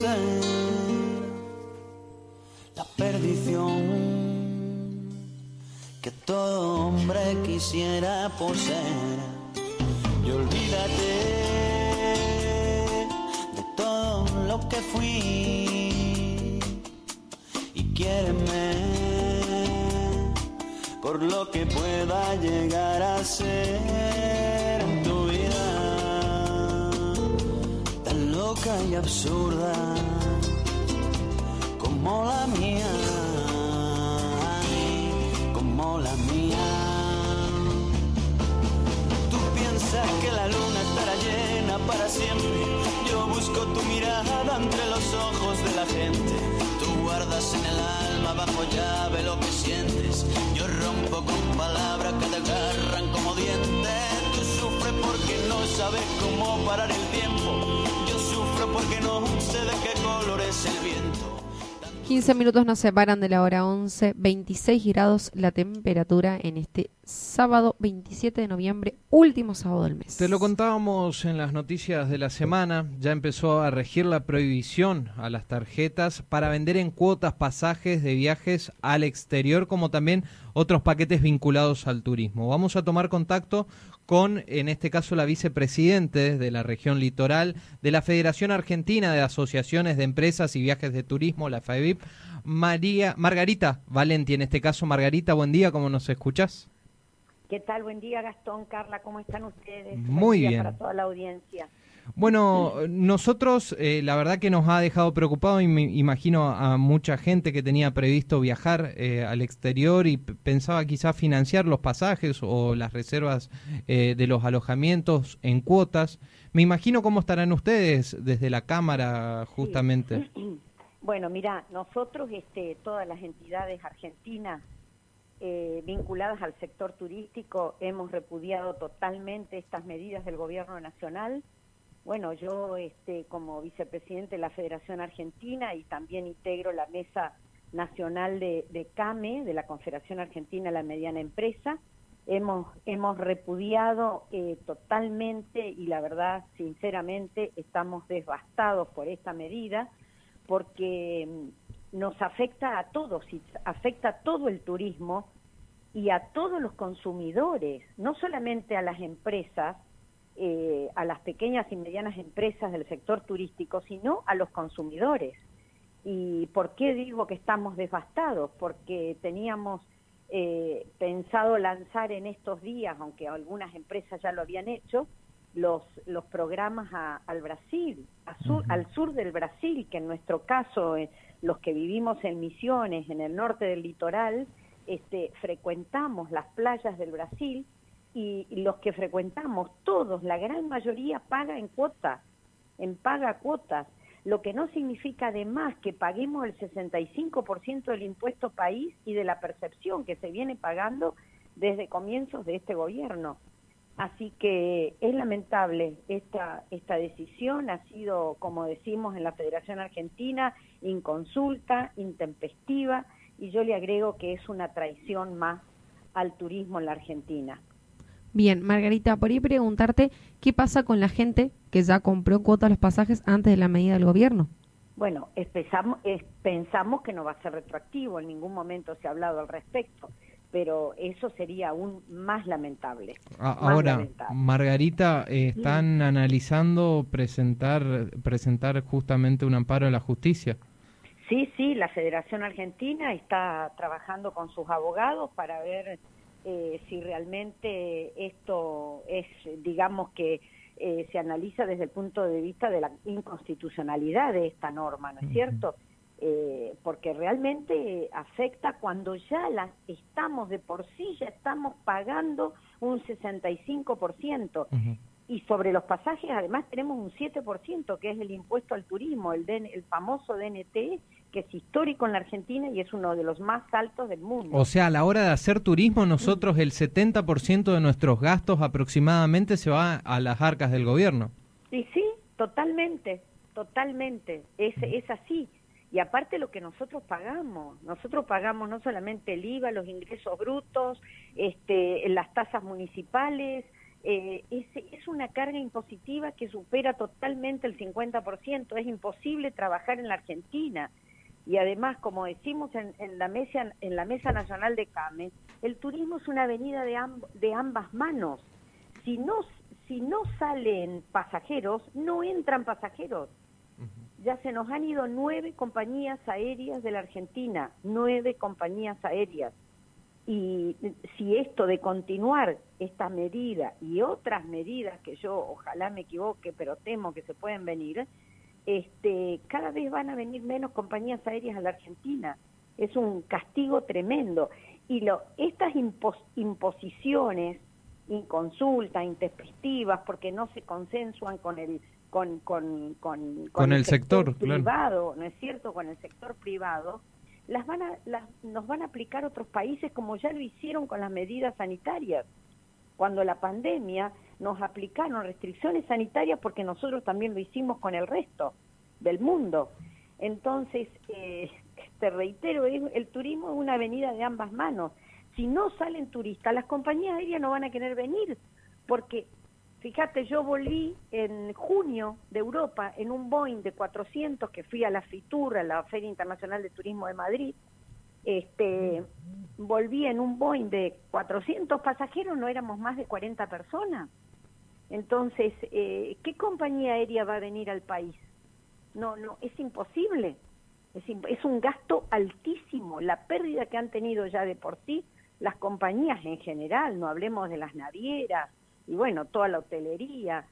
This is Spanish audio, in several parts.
la perdición que todo hombre quisiera poseer. Y olvídate de todo lo que fui y quiéreme por lo que pueda llegar a ser loca y absurda como la mía, como la mía. Tú piensas que la luna estará llena para siempre. Yo busco tu mirada entre los ojos de la gente. Tú guardas en el alma bajo llave lo que sientes. Yo rompo con palabras no sé de qué color es el viento. 15 minutos nos separan de la hora 11, 26 grados la temperatura en este sábado 27 de noviembre, último sábado del mes. Te lo contábamos en las noticias de la semana, ya empezó a regir la prohibición a las tarjetas para vender en cuotas pasajes de viajes al exterior, como también otros paquetes vinculados al turismo. Vamos a tomar contacto con, en este caso, la vicepresidente de la región litoral de la Federación Argentina de Asociaciones de Empresas y Viajes de Turismo, la FAEVIP, María, Margarita Valenti, en este caso. Margarita, buen día, ¿cómo nos escuchás? ¿Qué tal? Buen día, Gastón, Carla, ¿cómo están ustedes? Muy Buen día bien. Para toda la audiencia. Bueno, nosotros eh, la verdad que nos ha dejado preocupado y me imagino a mucha gente que tenía previsto viajar eh, al exterior y pensaba quizás financiar los pasajes o las reservas eh, de los alojamientos en cuotas. Me imagino cómo estarán ustedes desde la Cámara justamente. Bueno, mira, nosotros, este, todas las entidades argentinas eh, vinculadas al sector turístico, hemos repudiado totalmente estas medidas del Gobierno Nacional. Bueno, yo, este, como vicepresidente de la Federación Argentina y también integro la Mesa Nacional de, CAME, de la Confederación Argentina de la Mediana Empresa, hemos, hemos repudiado eh, totalmente y la verdad, sinceramente, estamos devastados por esta medida porque mm, nos afecta a todos, afecta a todo el turismo y a todos los consumidores, no solamente a las empresas, eh, a las pequeñas y medianas empresas del sector turístico, sino a los consumidores. ¿Y por qué digo que estamos devastados? Porque teníamos eh, pensado lanzar en estos días, aunque algunas empresas ya lo habían hecho, los, los programas a- al Brasil, a sur- al sur del Brasil, que en nuestro caso, eh, los que vivimos en Misiones, en el norte del litoral, este, frecuentamos las playas del Brasil y, los que frecuentamos, todos, la gran mayoría paga en cuotas, en paga cuotas, lo que no significa además que paguemos el 65% del impuesto país y de la percepción que se viene pagando desde comienzos de este gobierno. Así que es lamentable esta, esta decisión, ha sido, como decimos en la Federación Argentina, inconsulta, intempestiva, y yo le agrego que es una traición más al turismo en la Argentina. Bien, Margarita, por ahí preguntarte qué pasa con la gente que ya compró cuotas los pasajes antes de la medida del gobierno. Bueno, es- pensamos que no va a ser retroactivo, en ningún momento se ha hablado al respecto, pero eso sería aún más lamentable. Más Ahora, lamentable. Margarita, eh, están analizando presentar, presentar justamente un amparo a la justicia. Sí, sí, la Federación Argentina está trabajando con sus abogados para ver eh, si realmente esto es, digamos que eh, se analiza desde el punto de vista de la inconstitucionalidad de esta norma, ¿no es cierto? Eh, porque realmente afecta cuando ya la estamos de por sí, ya estamos pagando un 65%. Ujú. Y sobre los pasajes, además, tenemos un 7%, que es el impuesto al turismo, el, DN el famoso DNT, que es histórico en la Argentina y es uno de los más altos del mundo. O sea, a la hora de hacer turismo, nosotros el 70% de nuestros gastos aproximadamente se va a las arcas del gobierno. Y sí, totalmente, totalmente, es, es así. Y aparte lo que nosotros pagamos, nosotros pagamos no solamente el IVA, los ingresos brutos, este, las tasas municipales, eh, es, es una carga impositiva que supera totalmente el 50%. Es imposible trabajar en la Argentina. Y además, como decimos en, en la, mesa, en la Mesa Nacional de CAME, el turismo es una avenida de, de ambas manos. Si no, si no salen pasajeros, no entran pasajeros. Ya se nos han ido nueve compañías aéreas de la Argentina, nueve compañías aéreas y si esto de continuar esta medida y otras medidas que yo ojalá me equivoque, pero temo que se pueden venir, este, cada vez van a venir menos compañías aéreas a la Argentina. Es un castigo tremendo. Y lo, estas imposiciones, inconsultas, intempestivas, porque no se consensuan con el con, con, con, el, sector, privado, ¿no es cierto? Con el sector privado, las van a, las, nos van a aplicar otros países como ya lo hicieron con las medidas sanitarias. Cuando la pandemia nos aplicaron restricciones sanitarias porque nosotros también lo hicimos con el resto del mundo. Entonces, eh, te reitero, el turismo es una avenida de ambas manos. Si no salen turistas, las compañías aéreas no van a querer venir, porque Fíjate, yo volví en junio de Europa en un Boeing de 400 que fui a la FITUR, a la Feria Internacional de Turismo de Madrid. Este, volví en un Boeing de 400 pasajeros, no éramos más de 40 personas. Entonces, eh, ¿qué compañía aérea va a venir al país? No, no, es imposible. Es, es un gasto altísimo. La pérdida que han tenido ya de por sí las compañías en general, no hablemos de las navieras, y bueno, toda la hotelería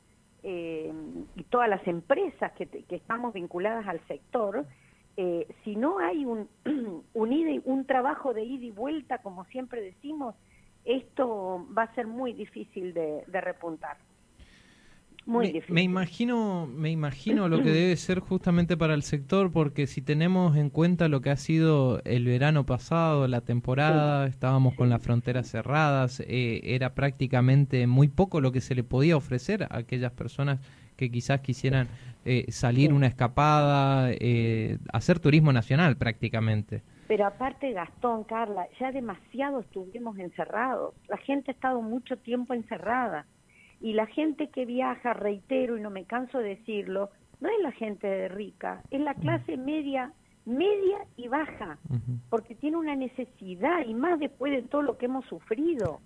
eh, y todas las empresas que, que, estamos vinculadas al sector, eh, si no hay un, un, un trabajo de ida y vuelta, como siempre decimos, esto va a ser muy difícil de repuntar me, imagino, me imagino lo que debe ser justamente para el sector, porque si tenemos en cuenta lo que ha sido el verano pasado, la temporada, estábamos con las fronteras cerradas, eh, era prácticamente muy poco lo que se le podía ofrecer a aquellas personas que quizás quisieran eh, salir una escapada, eh, hacer turismo nacional prácticamente. Pero aparte, Gastón, Carla, ya demasiado estuvimos encerrados. La gente ha estado mucho tiempo encerrada y la gente que viaja, reitero y no me canso de decirlo, no es la gente rica, es la clase media, media y baja, porque tiene una necesidad, y más después de todo lo que hemos sufrido.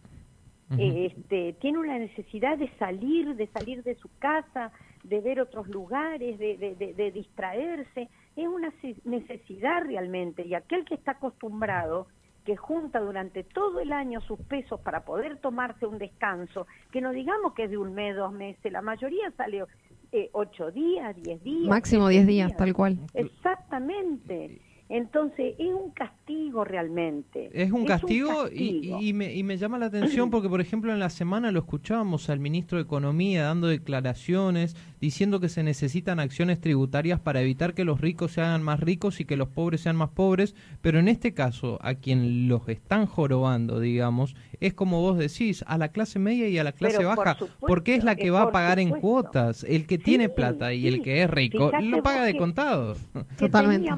este, tiene una necesidad de salir, de salir de su casa, de ver otros lugares, de, de, de distraerse. Es una necesidad realmente. Y aquel que está acostumbrado que junta durante todo el año sus pesos para poder tomarse un descanso, que no digamos que es de un mes, dos meses, la mayoría sale eh, ocho días, diez días. Máximo diez días, tal cual. Exactamente. Entonces, es un castigo realmente. Es un castigo, Y, me, y, me, llama la atención porque, por ejemplo, en la semana lo escuchábamos al ministro de Economía dando declaraciones diciendo que se necesitan acciones tributarias para evitar que los ricos se hagan más ricos y que los pobres sean más pobres, pero en este caso, a quien los están jorobando, digamos, es como vos decís, a la clase media y a la clase baja, porque es la que va a pagar en cuotas. El que tiene plata y el que es rico lo paga de contado. Totalmente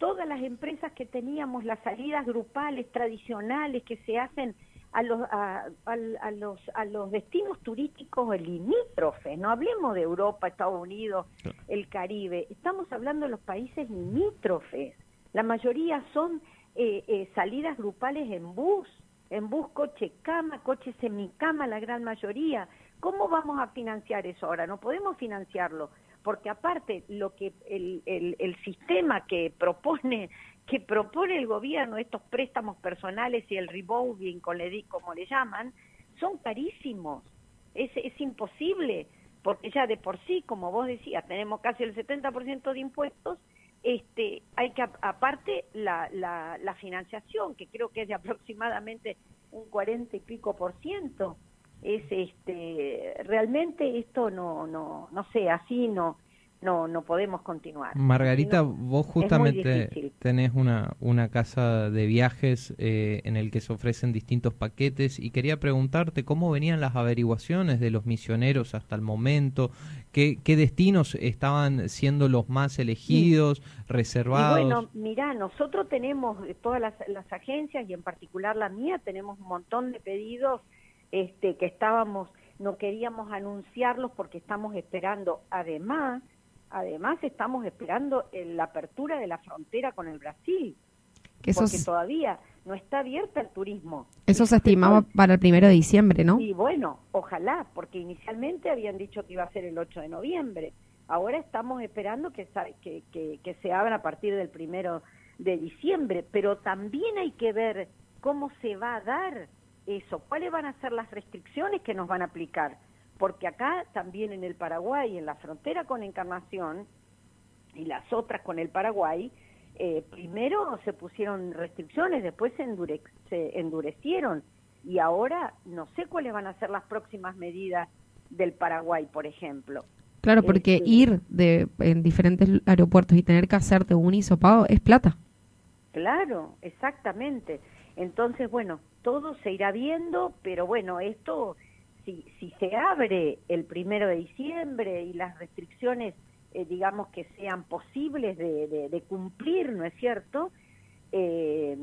todas las empresas que teníamos, las salidas grupales tradicionales que se hacen a los, a, los, a los destinos turísticos limítrofes, no hablemos de Europa, Estados Unidos, el Caribe, estamos hablando de los países limítrofes, la mayoría son eh, eh, salidas grupales en bus, en bus coche cama, coche semicama, la gran mayoría. ¿Cómo vamos a financiar eso ahora? No podemos financiarlo porque aparte lo que el, el, sistema que propone que propone el gobierno estos préstamos personales y el revolving como le llaman son carísimos. Es, es imposible porque ya de por sí como vos decías tenemos casi el 70% de impuestos este hay que aparte la, la, la financiación que creo que es de aproximadamente un 40 y pico por ciento es este realmente esto no no no sé así no no no podemos continuar. Margarita vos justamente tenés una una casa de viajes eh, en el que se ofrecen distintos paquetes y quería preguntarte cómo venían las averiguaciones de los misioneros hasta el momento qué, qué destinos estaban siendo los más elegidos reservados. Y bueno mira nosotros tenemos todas las, las agencias y en particular la mía tenemos un montón de pedidos este, que estábamos no queríamos anunciarlos porque estamos esperando, además, además estamos esperando la apertura de la frontera con el Brasil, que porque todavía no está abierta el turismo. Eso se estimaba para el primero de diciembre, ¿no? Y bueno, ojalá, porque inicialmente habían dicho que iba a ser el 8 de noviembre. Ahora estamos esperando que, que, que, que se abra a partir del primero de diciembre, pero también hay que ver cómo se va a dar eso, cuáles van a ser las restricciones que nos van a aplicar, porque acá también en el Paraguay, en la frontera con Encarnación y las otras con el Paraguay, eh, primero se pusieron restricciones, después se, se endurecieron y ahora no sé cuáles van a ser las próximas medidas del Paraguay, por ejemplo. Claro, porque este, ir de, en diferentes aeropuertos y tener que hacerte un hisopado es plata. Claro, exactamente. Entonces, bueno, todo se irá viendo, pero bueno, esto, si, si se abre el primero de diciembre y las restricciones, eh, digamos, que sean posibles de, de, cumplir, ¿no es cierto? Eh,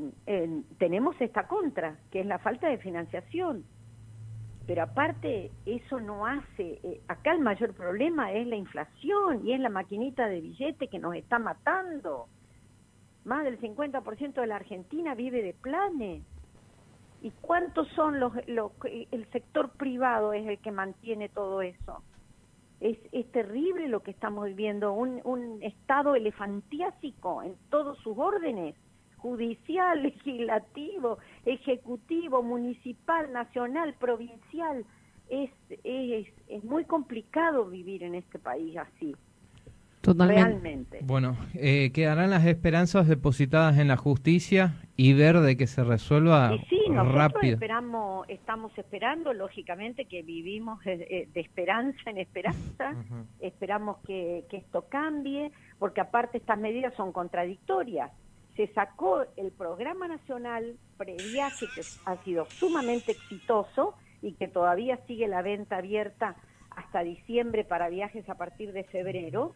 tenemos esta contra, que es la falta de financiación. Pero aparte, eso no hace, eh, acá el mayor problema es la inflación y es la maquinita de billete que nos está matando. Más del 50% de la Argentina vive de planes. ¿Y cuántos son los, el sector privado es el que mantiene todo eso? Es, es terrible lo que estamos viviendo, un, un estado elefantiásico en todos sus órdenes, judicial, legislativo, ejecutivo, municipal, nacional, provincial. Es, es, es muy complicado vivir en este país así. Realmente. Bueno, eh, quedarán las esperanzas depositadas en la justicia y ver de que se resuelva y sí, nosotros Esperamos, estamos esperando, lógicamente, que vivimos de, esperanza en esperanza. Esperamos que, que esto cambie, porque aparte estas medidas son contradictorias. Se sacó el programa nacional previaje que ha sido sumamente exitoso y que todavía sigue la venta abierta hasta diciembre para viajes a partir de febrero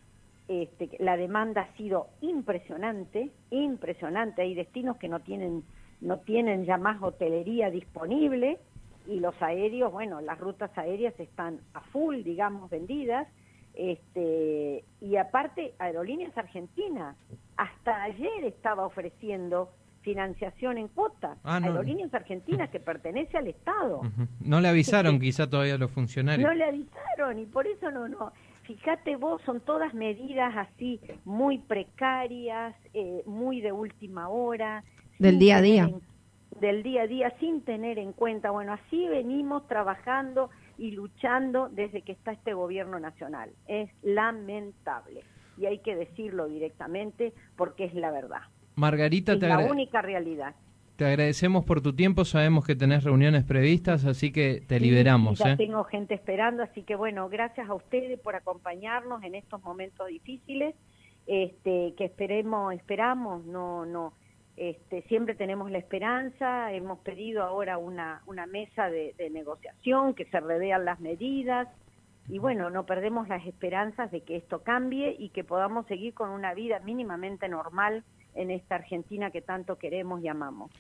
este, la demanda ha sido impresionante, impresionante. Hay destinos que no tienen, no tienen ya más hotelería disponible y los aéreos, bueno, las rutas aéreas están a full, digamos, vendidas. Este, y aparte, Aerolíneas Argentinas, hasta ayer estaba ofreciendo financiación en cuota. Ah, Aerolíneas Argentinas que pertenece al Estado. No le avisaron quizá todavía los funcionarios. No le avisaron y por eso no, no fíjate vos, son todas medidas así muy precarias, eh, muy de última hora. Del día a día. del día a día, sin tener en cuenta, bueno, así venimos trabajando y luchando desde que está este gobierno nacional. Es lamentable y hay que decirlo directamente porque es la verdad. Margarita, es la única realidad. Te agradecemos por tu tiempo, sabemos que tenés reuniones previstas, así que te liberamos. ya ¿eh? tengo gente esperando, así que bueno, gracias a ustedes por acompañarnos en estos momentos difíciles, este, que esperemos, esperamos, no, no, este, siempre tenemos la esperanza, hemos pedido ahora una, una mesa de, de negociación, que se revean las medidas, y bueno, no perdemos las esperanzas de que esto cambie y que podamos seguir con una vida mínimamente normal en esta Argentina que tanto queremos y amamos.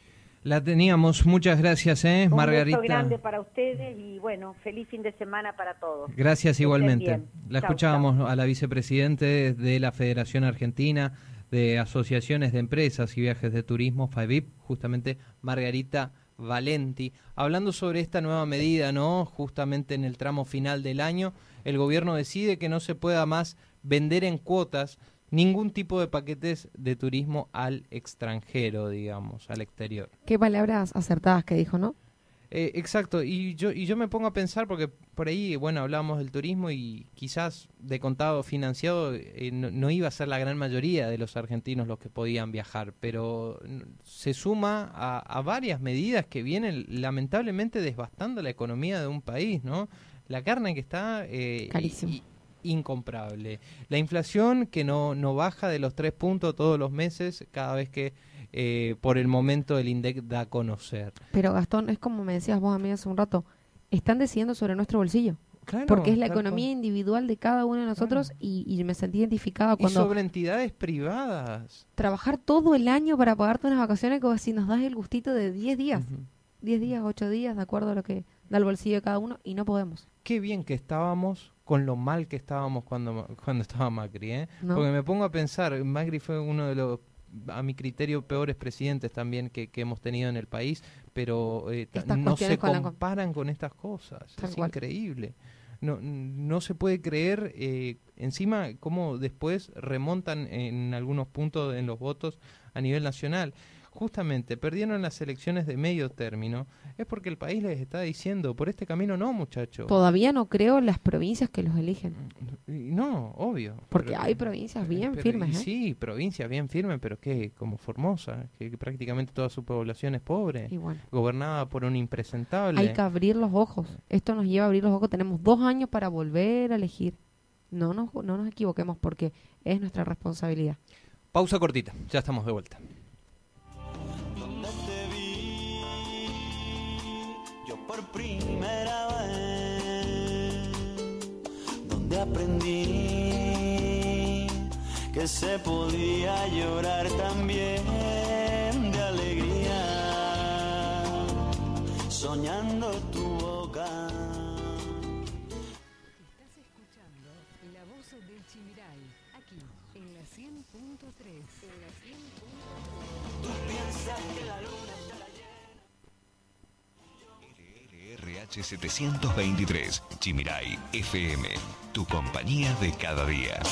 La teníamos, muchas gracias, ¿eh, Un Margarita. Un grande para ustedes y bueno, feliz fin de semana para todos. Gracias igualmente. La escuchábamos a la vicepresidente de la Federación Argentina de Asociaciones de Empresas y Viajes de Turismo, FAVIP, justamente Margarita Valenti, hablando sobre esta nueva medida, ¿no? Justamente en el tramo final del año, el gobierno decide que no se pueda más vender en cuotas ningún tipo de paquetes de turismo al extranjero, digamos, al exterior. Qué palabras acertadas que dijo, ¿no? Eh, exacto, y yo, y yo me pongo a pensar, porque por ahí, bueno, hablábamos del turismo y quizás de contado financiado eh, no, iba a ser la gran mayoría de los argentinos los que podían viajar, pero se suma a, varias medidas que vienen lamentablemente desbastando la economía de un país, ¿no? La carne que está... Eh, incomprable. La inflación que no, no baja de los tres puntos todos los meses cada vez que eh, por el momento el INDEC da a conocer. Pero Gastón, es como me decías vos a mí hace un rato, están decidiendo sobre nuestro bolsillo. porque es la economía individual de cada uno de nosotros y, me sentí identificada cuando... Y sobre entidades privadas. Trabajar todo el año para pagarte unas vacaciones como si nos das el gustito de 10 días. 10 días, 8 días, de acuerdo a lo que del bolsillo de cada uno y no podemos. Qué bien que estábamos con lo mal que estábamos cuando, cuando estaba Macri, ¿eh? No. Porque me pongo a pensar, Macri fue uno de los, a mi criterio, peores presidentes también que, que hemos tenido en el país, pero eh, no se con comparan con estas cosas. Tal es cual. increíble. No, no se puede creer, eh, encima, cómo después remontan en algunos puntos en los votos a nivel nacional. Justamente, perdieron las elecciones de medio término. Es porque el país les está diciendo, por este camino no, muchachos. Todavía no creo en las provincias que los eligen. Y No, obvio. Porque Pero- hay provincias bien pero- firmes, ¿eh? Sí, provincias bien firmes, pero que como Formosa, que, que prácticamente toda su población es pobre, Y bueno, gobernada por un impresentable. hay que abrir los ojos. Esto nos lleva a abrir los ojos. Tenemos dos años para volver a elegir. No nos, no nos equivoquemos porque es nuestra responsabilidad. Pausa cortita, ya estamos de vuelta. Por primera vez, donde aprendí que se podía llorar también de alegría, soñando tu boca. Estás escuchando La Voz del Chimiray, aquí en la 100.3. En la 100.3. LRH 723, Chimiray FM, tu compañía de cada día.